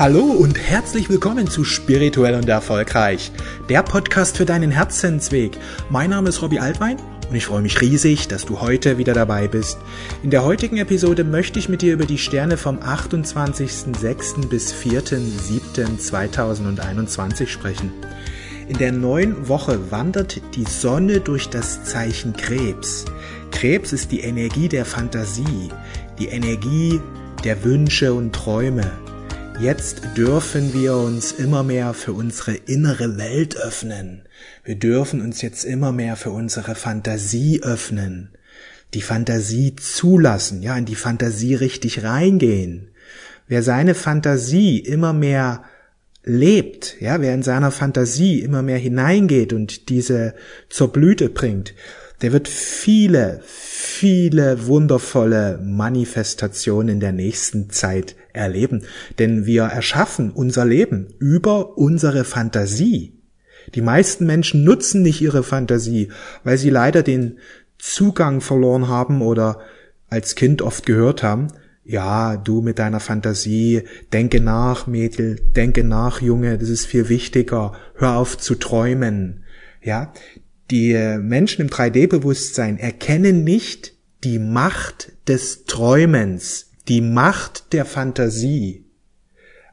Hallo und herzlich willkommen zu Spirituell und Erfolgreich, der Podcast für deinen Herzensweg. Mein Name ist Robbie Altwein und ich freue mich riesig, dass du heute wieder dabei bist. In der heutigen Episode möchte ich mit dir über die Sterne vom 28.06. bis 4.07.2021 sprechen. In der neuen Woche wandert die Sonne durch das Zeichen Krebs. Krebs ist die Energie der Fantasie, die Energie der Wünsche und Träume. Jetzt dürfen wir uns immer mehr für unsere innere Welt öffnen. Wir dürfen uns jetzt immer mehr für unsere Fantasie öffnen. Die Fantasie zulassen, ja, in die Fantasie richtig reingehen. Wer seine Fantasie immer mehr lebt, ja, wer in seiner Fantasie immer mehr hineingeht und diese zur Blüte bringt, der wird viele, viele wundervolle Manifestationen in der nächsten Zeit erleben. Denn wir erschaffen unser Leben über unsere Fantasie. Die meisten Menschen nutzen nicht ihre Fantasie, weil sie leider den Zugang verloren haben oder als Kind oft gehört haben, ja, du mit deiner Fantasie, denke nach, Mädel, denke nach, Junge, das ist viel wichtiger, hör auf zu träumen. Ja, die Menschen im 3D-Bewusstsein erkennen nicht die Macht des Träumens, die Macht der Fantasie.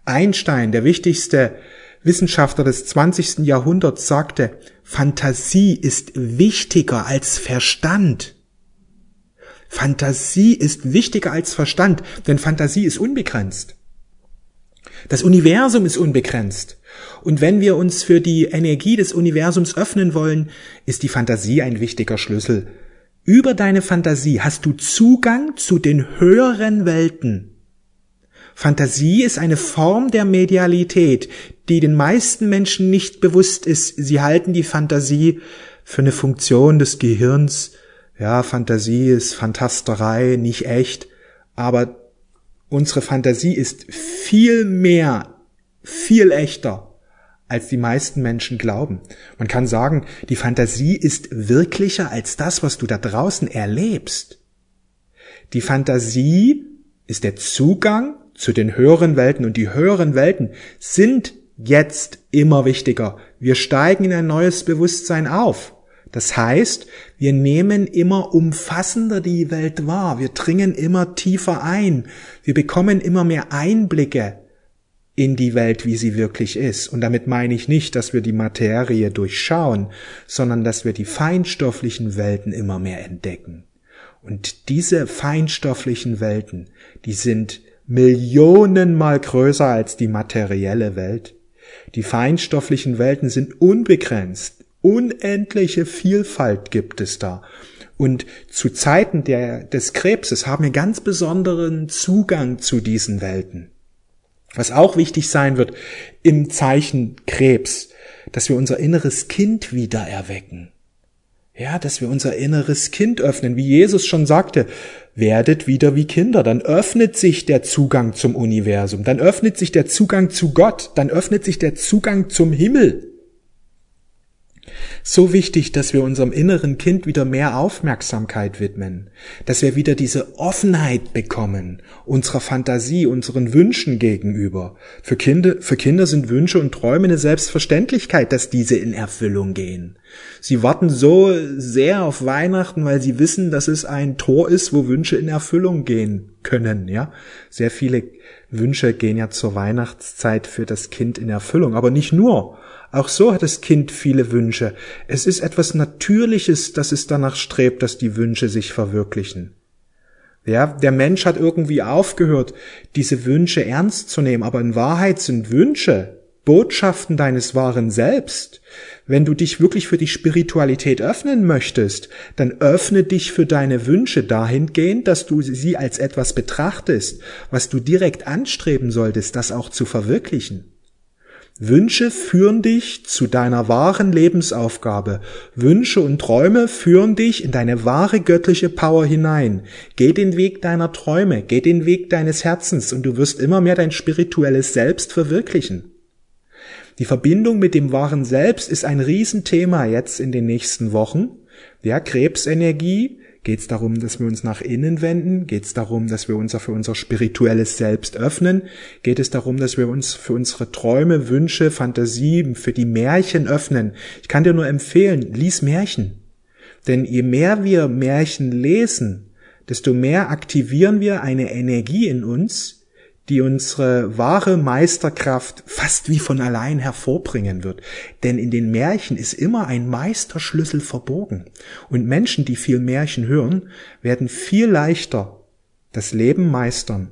Einstein, der wichtigste Wissenschaftler des 20. Jahrhunderts, sagte, Fantasie ist wichtiger als Verstand. Fantasie ist wichtiger als Verstand, denn Fantasie ist unbegrenzt. Das Universum ist unbegrenzt. Und wenn wir uns für die Energie des Universums öffnen wollen, ist die Fantasie ein wichtiger Schlüssel. Über deine Fantasie hast du Zugang zu den höheren Welten. Fantasie ist eine Form der Medialität, die den meisten Menschen nicht bewusst ist. Sie halten die Fantasie für eine Funktion des Gehirns. Ja, Fantasie ist Fantasterei, nicht echt. Aber unsere Fantasie ist viel mehr, viel echter als die meisten Menschen glauben. Man kann sagen, die Fantasie ist wirklicher als das, was du da draußen erlebst. Die Fantasie ist der Zugang zu den höheren Welten und die höheren Welten sind jetzt immer wichtiger. Wir steigen in ein neues Bewusstsein auf. Das heißt, wir nehmen immer umfassender die Welt wahr, wir dringen immer tiefer ein, wir bekommen immer mehr Einblicke in die Welt, wie sie wirklich ist. Und damit meine ich nicht, dass wir die Materie durchschauen, sondern dass wir die feinstofflichen Welten immer mehr entdecken. Und diese feinstofflichen Welten, die sind Millionenmal größer als die materielle Welt. Die feinstofflichen Welten sind unbegrenzt. Unendliche Vielfalt gibt es da. Und zu Zeiten der, des Krebses haben wir ganz besonderen Zugang zu diesen Welten. Was auch wichtig sein wird im Zeichen Krebs, dass wir unser inneres Kind wieder erwecken. Ja, dass wir unser inneres Kind öffnen, wie Jesus schon sagte, werdet wieder wie Kinder, dann öffnet sich der Zugang zum Universum, dann öffnet sich der Zugang zu Gott, dann öffnet sich der Zugang zum Himmel. So wichtig, dass wir unserem inneren Kind wieder mehr Aufmerksamkeit widmen, dass wir wieder diese Offenheit bekommen, unserer Fantasie, unseren Wünschen gegenüber. Für Kinder, für Kinder sind Wünsche und Träume eine Selbstverständlichkeit, dass diese in Erfüllung gehen. Sie warten so sehr auf Weihnachten, weil sie wissen, dass es ein Tor ist, wo Wünsche in Erfüllung gehen können, ja. Sehr viele Wünsche gehen ja zur Weihnachtszeit für das Kind in Erfüllung, aber nicht nur. Auch so hat das Kind viele Wünsche. Es ist etwas Natürliches, dass es danach strebt, dass die Wünsche sich verwirklichen. Ja, der Mensch hat irgendwie aufgehört, diese Wünsche ernst zu nehmen, aber in Wahrheit sind Wünsche Botschaften deines wahren Selbst. Wenn du dich wirklich für die Spiritualität öffnen möchtest, dann öffne dich für deine Wünsche dahingehend, dass du sie als etwas betrachtest, was du direkt anstreben solltest, das auch zu verwirklichen. Wünsche führen dich zu deiner wahren Lebensaufgabe. Wünsche und Träume führen dich in deine wahre göttliche Power hinein. Geh den Weg deiner Träume, geh den Weg deines Herzens und du wirst immer mehr dein spirituelles Selbst verwirklichen. Die Verbindung mit dem wahren Selbst ist ein Riesenthema jetzt in den nächsten Wochen. Ja, Krebsenergie Geht es darum, dass wir uns nach innen wenden? Geht es darum, dass wir uns für unser spirituelles Selbst öffnen? Geht es darum, dass wir uns für unsere Träume, Wünsche, Fantasien, für die Märchen öffnen? Ich kann dir nur empfehlen, lies Märchen. Denn je mehr wir Märchen lesen, desto mehr aktivieren wir eine Energie in uns, die unsere wahre Meisterkraft fast wie von allein hervorbringen wird. Denn in den Märchen ist immer ein Meisterschlüssel verborgen. Und Menschen, die viel Märchen hören, werden viel leichter das Leben meistern.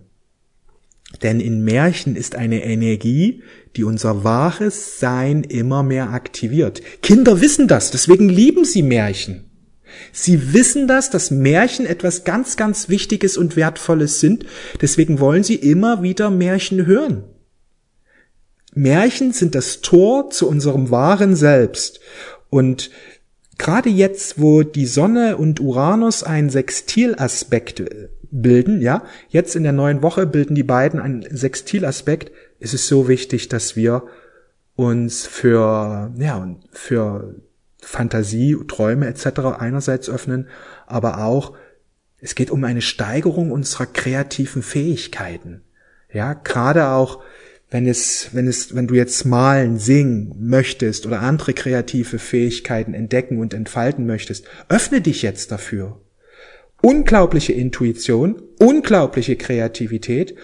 Denn in Märchen ist eine Energie, die unser wahres Sein immer mehr aktiviert. Kinder wissen das, deswegen lieben sie Märchen. Sie wissen das, dass Märchen etwas ganz, ganz Wichtiges und Wertvolles sind. Deswegen wollen sie immer wieder Märchen hören. Märchen sind das Tor zu unserem wahren Selbst. Und gerade jetzt, wo die Sonne und Uranus einen Sextilaspekt bilden, ja, jetzt in der neuen Woche bilden die beiden einen Sextilaspekt, ist es so wichtig, dass wir uns für, ja, für Fantasie, Träume etc. einerseits öffnen, aber auch es geht um eine Steigerung unserer kreativen Fähigkeiten. Ja, gerade auch wenn es, wenn es, wenn du jetzt malen, singen möchtest oder andere kreative Fähigkeiten entdecken und entfalten möchtest, öffne dich jetzt dafür. Unglaubliche Intuition, unglaubliche Kreativität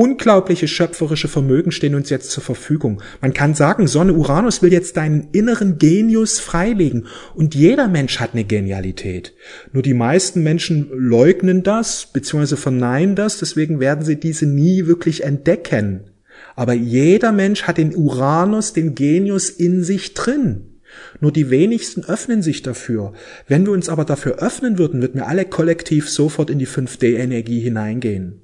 unglaubliche schöpferische Vermögen stehen uns jetzt zur Verfügung. Man kann sagen, Sonne Uranus will jetzt deinen inneren Genius freilegen. Und jeder Mensch hat eine Genialität. Nur die meisten Menschen leugnen das, beziehungsweise verneinen das, deswegen werden sie diese nie wirklich entdecken. Aber jeder Mensch hat den Uranus, den Genius in sich drin. Nur die wenigsten öffnen sich dafür. Wenn wir uns aber dafür öffnen würden, würden wir alle kollektiv sofort in die 5D-Energie hineingehen.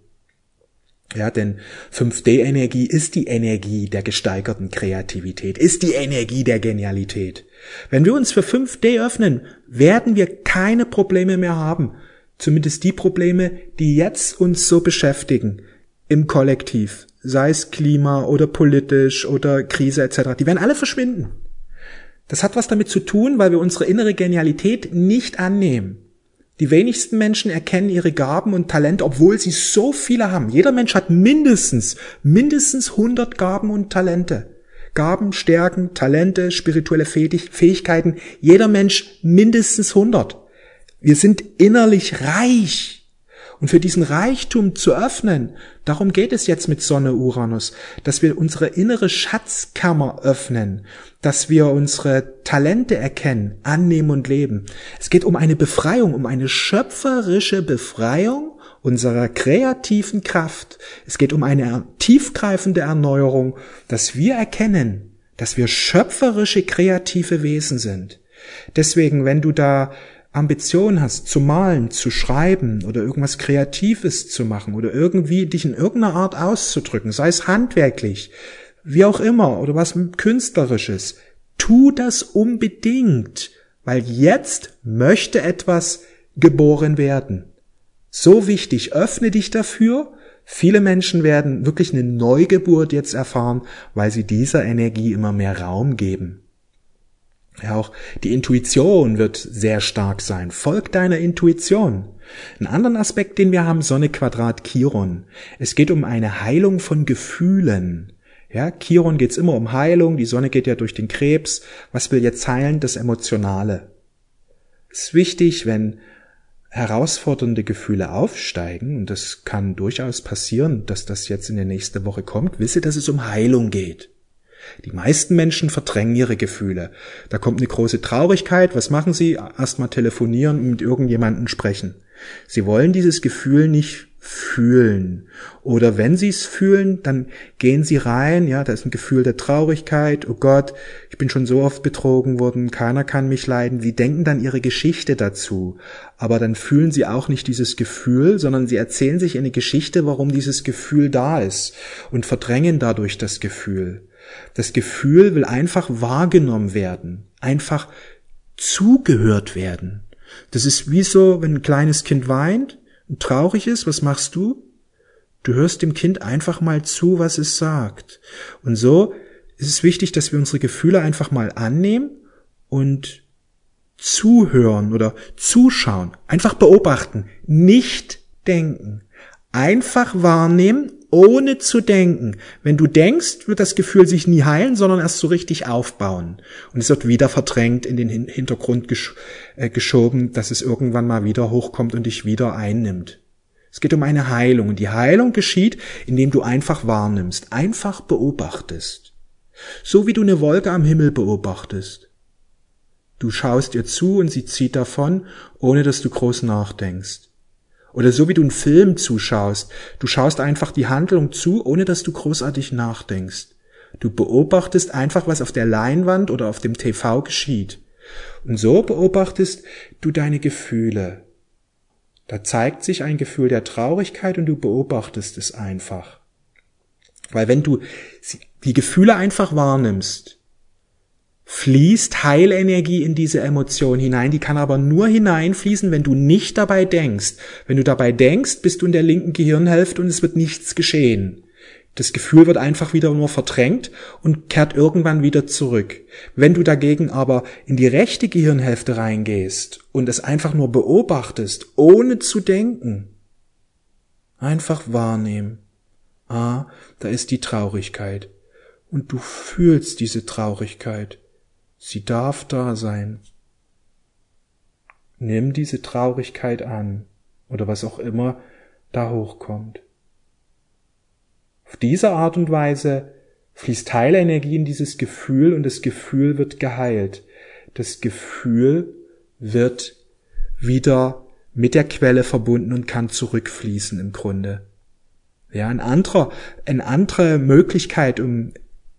Ja, denn 5D-Energie ist die Energie der gesteigerten Kreativität, ist die Energie der Genialität. Wenn wir uns für 5D öffnen, werden wir keine Probleme mehr haben. Zumindest die Probleme, die jetzt uns so beschäftigen im Kollektiv, sei es Klima oder politisch oder Krise etc., die werden alle verschwinden. Das hat was damit zu tun, weil wir unsere innere Genialität nicht annehmen. Die wenigsten Menschen erkennen ihre Gaben und Talente, obwohl sie so viele haben. Jeder Mensch hat mindestens, mindestens 100 Gaben und Talente. Gaben, Stärken, Talente, spirituelle Fähigkeiten. Jeder Mensch mindestens 100. Wir sind innerlich reich. Und für diesen Reichtum zu öffnen, darum geht es jetzt mit Sonne Uranus, dass wir unsere innere Schatzkammer öffnen, dass wir unsere Talente erkennen, annehmen und leben. Es geht um eine Befreiung, um eine schöpferische Befreiung unserer kreativen Kraft. Es geht um eine tiefgreifende Erneuerung, dass wir erkennen, dass wir schöpferische kreative Wesen sind. Deswegen, wenn du da Ambition hast, zu malen, zu schreiben oder irgendwas Kreatives zu machen oder irgendwie dich in irgendeiner Art auszudrücken, sei es handwerklich, wie auch immer, oder was künstlerisches, tu das unbedingt, weil jetzt möchte etwas geboren werden. So wichtig, öffne dich dafür. Viele Menschen werden wirklich eine Neugeburt jetzt erfahren, weil sie dieser Energie immer mehr Raum geben. Ja, auch die Intuition wird sehr stark sein. Folg deiner Intuition. Ein anderen Aspekt, den wir haben, Sonne Quadrat Chiron. Es geht um eine Heilung von Gefühlen. Ja, Chiron geht's immer um Heilung, die Sonne geht ja durch den Krebs. Was will jetzt heilen? Das Emotionale. Es ist wichtig, wenn herausfordernde Gefühle aufsteigen, und das kann durchaus passieren, dass das jetzt in der nächsten Woche kommt, wisse, dass es um Heilung geht. Die meisten Menschen verdrängen ihre Gefühle. Da kommt eine große Traurigkeit. Was machen sie? Erstmal telefonieren und mit irgendjemanden sprechen. Sie wollen dieses Gefühl nicht fühlen. Oder wenn sie es fühlen, dann gehen sie rein, ja, da ist ein Gefühl der Traurigkeit, oh Gott, ich bin schon so oft betrogen worden, keiner kann mich leiden. Sie denken dann ihre Geschichte dazu. Aber dann fühlen sie auch nicht dieses Gefühl, sondern sie erzählen sich eine Geschichte, warum dieses Gefühl da ist und verdrängen dadurch das Gefühl. Das Gefühl will einfach wahrgenommen werden, einfach zugehört werden. Das ist wie so, wenn ein kleines Kind weint traurig ist, was machst du? Du hörst dem Kind einfach mal zu, was es sagt. Und so ist es wichtig, dass wir unsere Gefühle einfach mal annehmen und zuhören oder zuschauen, einfach beobachten, nicht denken. Einfach wahrnehmen, ohne zu denken. Wenn du denkst, wird das Gefühl sich nie heilen, sondern erst so richtig aufbauen. Und es wird wieder verdrängt in den Hintergrund gesch äh, geschoben, dass es irgendwann mal wieder hochkommt und dich wieder einnimmt. Es geht um eine Heilung. Und die Heilung geschieht, indem du einfach wahrnimmst, einfach beobachtest. So wie du eine Wolke am Himmel beobachtest. Du schaust ihr zu und sie zieht davon, ohne dass du groß nachdenkst. Oder so wie du einen Film zuschaust. Du schaust einfach die Handlung zu, ohne dass du großartig nachdenkst. Du beobachtest einfach, was auf der Leinwand oder auf dem TV geschieht. Und so beobachtest du deine Gefühle. Da zeigt sich ein Gefühl der Traurigkeit und du beobachtest es einfach. Weil wenn du die Gefühle einfach wahrnimmst, fließt Heilenergie in diese Emotion hinein. Die kann aber nur hineinfließen, wenn du nicht dabei denkst. Wenn du dabei denkst, bist du in der linken Gehirnhälfte und es wird nichts geschehen. Das Gefühl wird einfach wieder nur verdrängt und kehrt irgendwann wieder zurück. Wenn du dagegen aber in die rechte Gehirnhälfte reingehst und es einfach nur beobachtest, ohne zu denken, einfach wahrnehmen. Ah, da ist die Traurigkeit. Und du fühlst diese Traurigkeit. Sie darf da sein. Nimm diese Traurigkeit an oder was auch immer da hochkommt. Auf diese Art und Weise fließt Heilenergie in dieses Gefühl und das Gefühl wird geheilt. Das Gefühl wird wieder mit der Quelle verbunden und kann zurückfließen im Grunde. Ja, ein anderer, eine andere Möglichkeit, um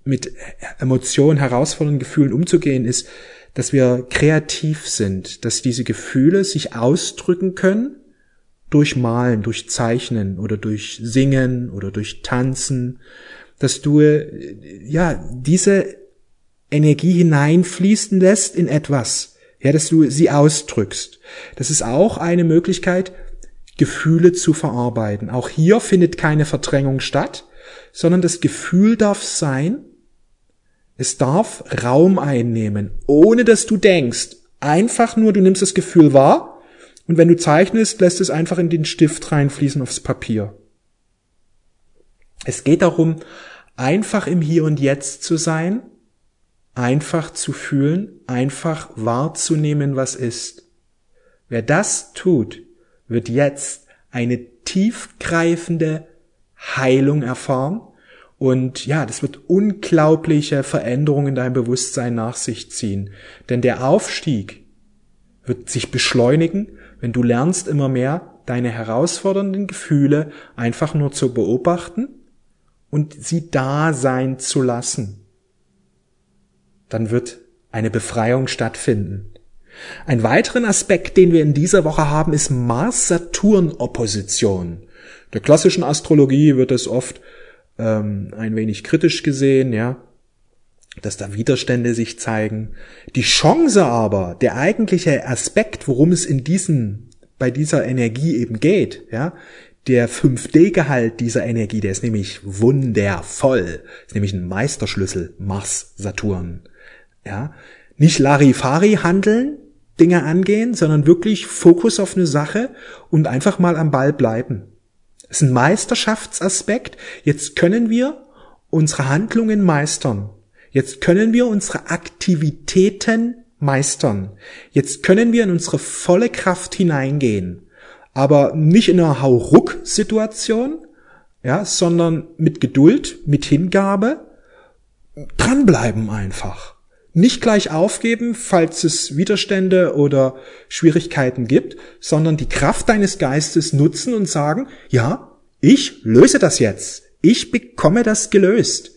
mit Emotionen, herausfordernden Gefühlen umzugehen, ist, dass wir kreativ sind, dass diese Gefühle sich ausdrücken können durch Malen, durch Zeichnen oder durch Singen oder durch Tanzen, dass du ja diese Energie hineinfließen lässt in etwas, ja, dass du sie ausdrückst. Das ist auch eine Möglichkeit, Gefühle zu verarbeiten. Auch hier findet keine Verdrängung statt, sondern das Gefühl darf sein es darf Raum einnehmen, ohne dass du denkst. Einfach nur, du nimmst das Gefühl wahr und wenn du zeichnest, lässt es einfach in den Stift reinfließen aufs Papier. Es geht darum, einfach im Hier und Jetzt zu sein, einfach zu fühlen, einfach wahrzunehmen, was ist. Wer das tut, wird jetzt eine tiefgreifende Heilung erfahren und ja, das wird unglaubliche Veränderungen in deinem Bewusstsein nach sich ziehen. Denn der Aufstieg wird sich beschleunigen, wenn du lernst immer mehr deine herausfordernden Gefühle einfach nur zu beobachten und sie da sein zu lassen. Dann wird eine Befreiung stattfinden. Ein weiteren Aspekt, den wir in dieser Woche haben, ist Mars-Saturn-Opposition. Der klassischen Astrologie wird es oft ähm, ein wenig kritisch gesehen, ja, dass da Widerstände sich zeigen. Die Chance aber, der eigentliche Aspekt, worum es in diesem, bei dieser Energie eben geht, ja, der 5D-Gehalt dieser Energie, der ist nämlich wundervoll. Ist nämlich ein Meisterschlüssel, Mars, Saturn. Ja, nicht Larifari handeln, Dinge angehen, sondern wirklich Fokus auf eine Sache und einfach mal am Ball bleiben. Das ist ein Meisterschaftsaspekt. Jetzt können wir unsere Handlungen meistern. Jetzt können wir unsere Aktivitäten meistern. Jetzt können wir in unsere volle Kraft hineingehen. Aber nicht in einer Hauruck-Situation, ja, sondern mit Geduld, mit Hingabe, dranbleiben einfach. Nicht gleich aufgeben, falls es Widerstände oder Schwierigkeiten gibt, sondern die Kraft deines Geistes nutzen und sagen, ja, ich löse das jetzt. Ich bekomme das gelöst.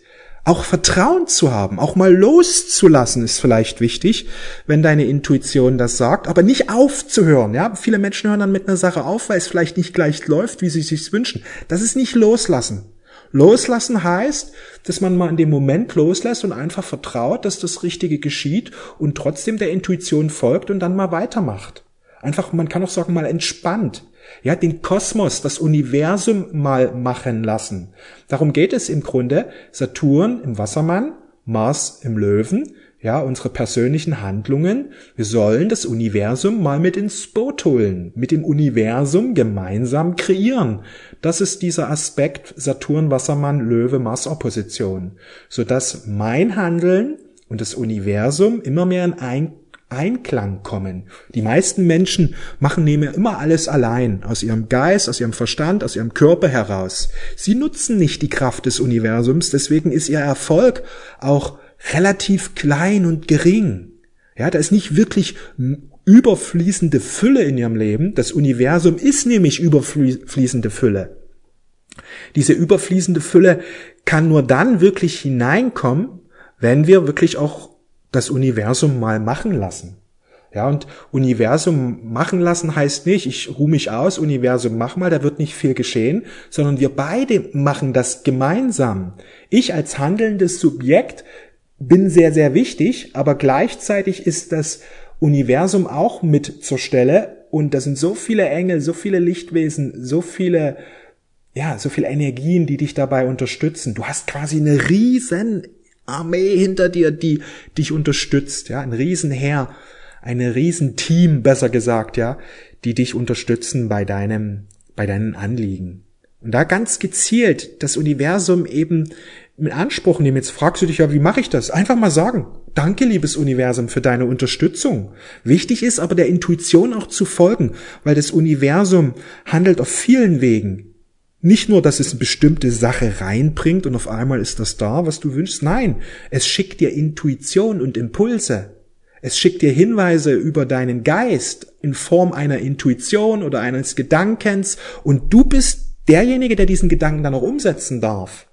Auch Vertrauen zu haben, auch mal loszulassen ist vielleicht wichtig, wenn deine Intuition das sagt, aber nicht aufzuhören. Ja, viele Menschen hören dann mit einer Sache auf, weil es vielleicht nicht gleich läuft, wie sie sich wünschen. Das ist nicht loslassen. Loslassen heißt, dass man mal in dem Moment loslässt und einfach vertraut, dass das Richtige geschieht und trotzdem der Intuition folgt und dann mal weitermacht. Einfach, man kann auch sagen, mal entspannt. Ja, den Kosmos, das Universum mal machen lassen. Darum geht es im Grunde. Saturn im Wassermann, Mars im Löwen. Ja, unsere persönlichen Handlungen. Wir sollen das Universum mal mit ins Boot holen, mit dem Universum gemeinsam kreieren. Das ist dieser Aspekt Saturn, Wassermann, Löwe, Mars Opposition, sodass mein Handeln und das Universum immer mehr in ein Einklang kommen. Die meisten Menschen machen nehmen immer alles allein, aus ihrem Geist, aus ihrem Verstand, aus ihrem Körper heraus. Sie nutzen nicht die Kraft des Universums, deswegen ist ihr Erfolg auch relativ klein und gering. Ja, da ist nicht wirklich überfließende Fülle in ihrem Leben. Das Universum ist nämlich überfließende Fülle. Diese überfließende Fülle kann nur dann wirklich hineinkommen, wenn wir wirklich auch das Universum mal machen lassen. Ja, und Universum machen lassen heißt nicht, ich ruhe mich aus, Universum mach mal, da wird nicht viel geschehen, sondern wir beide machen das gemeinsam. Ich als handelndes Subjekt bin sehr, sehr wichtig, aber gleichzeitig ist das Universum auch mit zur Stelle und da sind so viele Engel, so viele Lichtwesen, so viele, ja, so viele Energien, die dich dabei unterstützen. Du hast quasi eine riesen Armee hinter dir, die dich unterstützt, ja, ein Riesenheer, eine Riesenteam, besser gesagt, ja, die dich unterstützen bei deinem, bei deinen Anliegen. Und da ganz gezielt das Universum eben in Anspruch nehmen. Jetzt fragst du dich ja, wie mache ich das? Einfach mal sagen. Danke, liebes Universum, für deine Unterstützung. Wichtig ist aber der Intuition auch zu folgen, weil das Universum handelt auf vielen Wegen. Nicht nur, dass es eine bestimmte Sache reinbringt und auf einmal ist das da, was du wünschst. Nein, es schickt dir Intuition und Impulse. Es schickt dir Hinweise über deinen Geist in Form einer Intuition oder eines Gedankens und du bist derjenige, der diesen Gedanken dann auch umsetzen darf.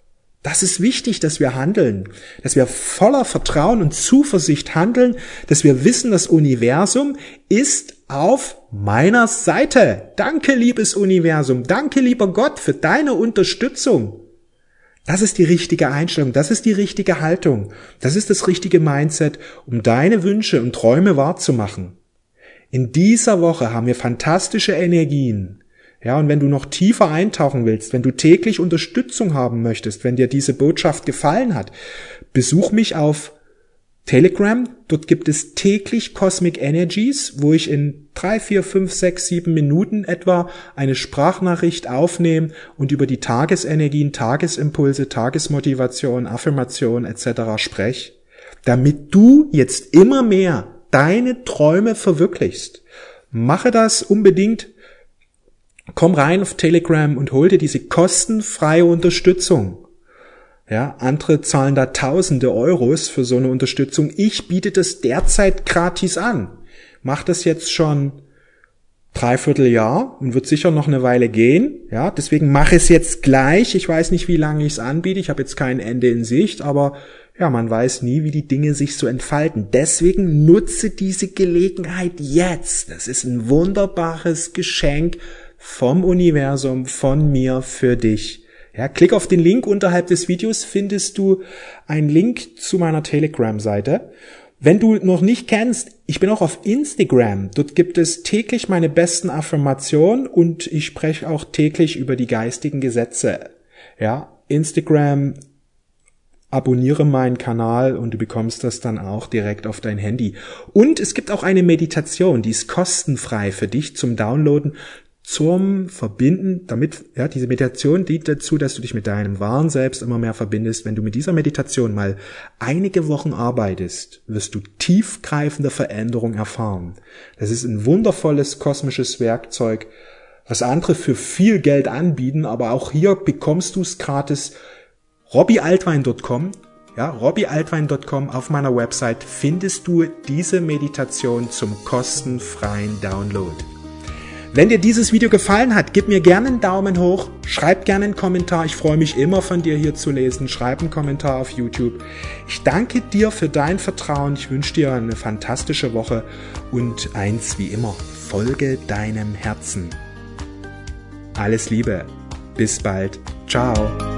Das ist wichtig, dass wir handeln, dass wir voller Vertrauen und Zuversicht handeln, dass wir wissen, das Universum ist auf meiner Seite. Danke, liebes Universum, danke, lieber Gott, für deine Unterstützung. Das ist die richtige Einstellung, das ist die richtige Haltung, das ist das richtige Mindset, um deine Wünsche und Träume wahrzumachen. In dieser Woche haben wir fantastische Energien. Ja, und wenn du noch tiefer eintauchen willst, wenn du täglich Unterstützung haben möchtest, wenn dir diese Botschaft gefallen hat, besuch mich auf Telegram. Dort gibt es täglich Cosmic Energies, wo ich in drei, vier, fünf, sechs, sieben Minuten etwa eine Sprachnachricht aufnehme und über die Tagesenergien, Tagesimpulse, Tagesmotivation, Affirmation etc. spreche, damit du jetzt immer mehr deine Träume verwirklichst. Mache das unbedingt komm rein auf Telegram und hol dir diese kostenfreie Unterstützung. Ja, andere zahlen da tausende Euros für so eine Unterstützung. Ich biete das derzeit gratis an. Mach das jetzt schon dreiviertel Jahr und wird sicher noch eine Weile gehen. Ja, deswegen mache es jetzt gleich. Ich weiß nicht, wie lange ich es anbiete. Ich habe jetzt kein Ende in Sicht, aber ja, man weiß nie, wie die Dinge sich so entfalten. Deswegen nutze diese Gelegenheit jetzt. Das ist ein wunderbares Geschenk vom Universum, von mir für dich. Ja, klick auf den Link unterhalb des Videos, findest du einen Link zu meiner Telegram-Seite. Wenn du noch nicht kennst, ich bin auch auf Instagram. Dort gibt es täglich meine besten Affirmationen und ich spreche auch täglich über die geistigen Gesetze. Ja, Instagram, abonniere meinen Kanal und du bekommst das dann auch direkt auf dein Handy. Und es gibt auch eine Meditation, die ist kostenfrei für dich zum Downloaden zum Verbinden, damit, ja, diese Meditation dient dazu, dass du dich mit deinem wahren Selbst immer mehr verbindest. Wenn du mit dieser Meditation mal einige Wochen arbeitest, wirst du tiefgreifende Veränderung erfahren. Das ist ein wundervolles kosmisches Werkzeug, was andere für viel Geld anbieten, aber auch hier bekommst du es gratis. robbyaltwein.com ja, robbyaltwein.com auf meiner Website findest du diese Meditation zum kostenfreien Download. Wenn dir dieses Video gefallen hat, gib mir gerne einen Daumen hoch, schreib gerne einen Kommentar. Ich freue mich immer von dir hier zu lesen. Schreib einen Kommentar auf YouTube. Ich danke dir für dein Vertrauen. Ich wünsche dir eine fantastische Woche und eins wie immer, folge deinem Herzen. Alles Liebe. Bis bald. Ciao.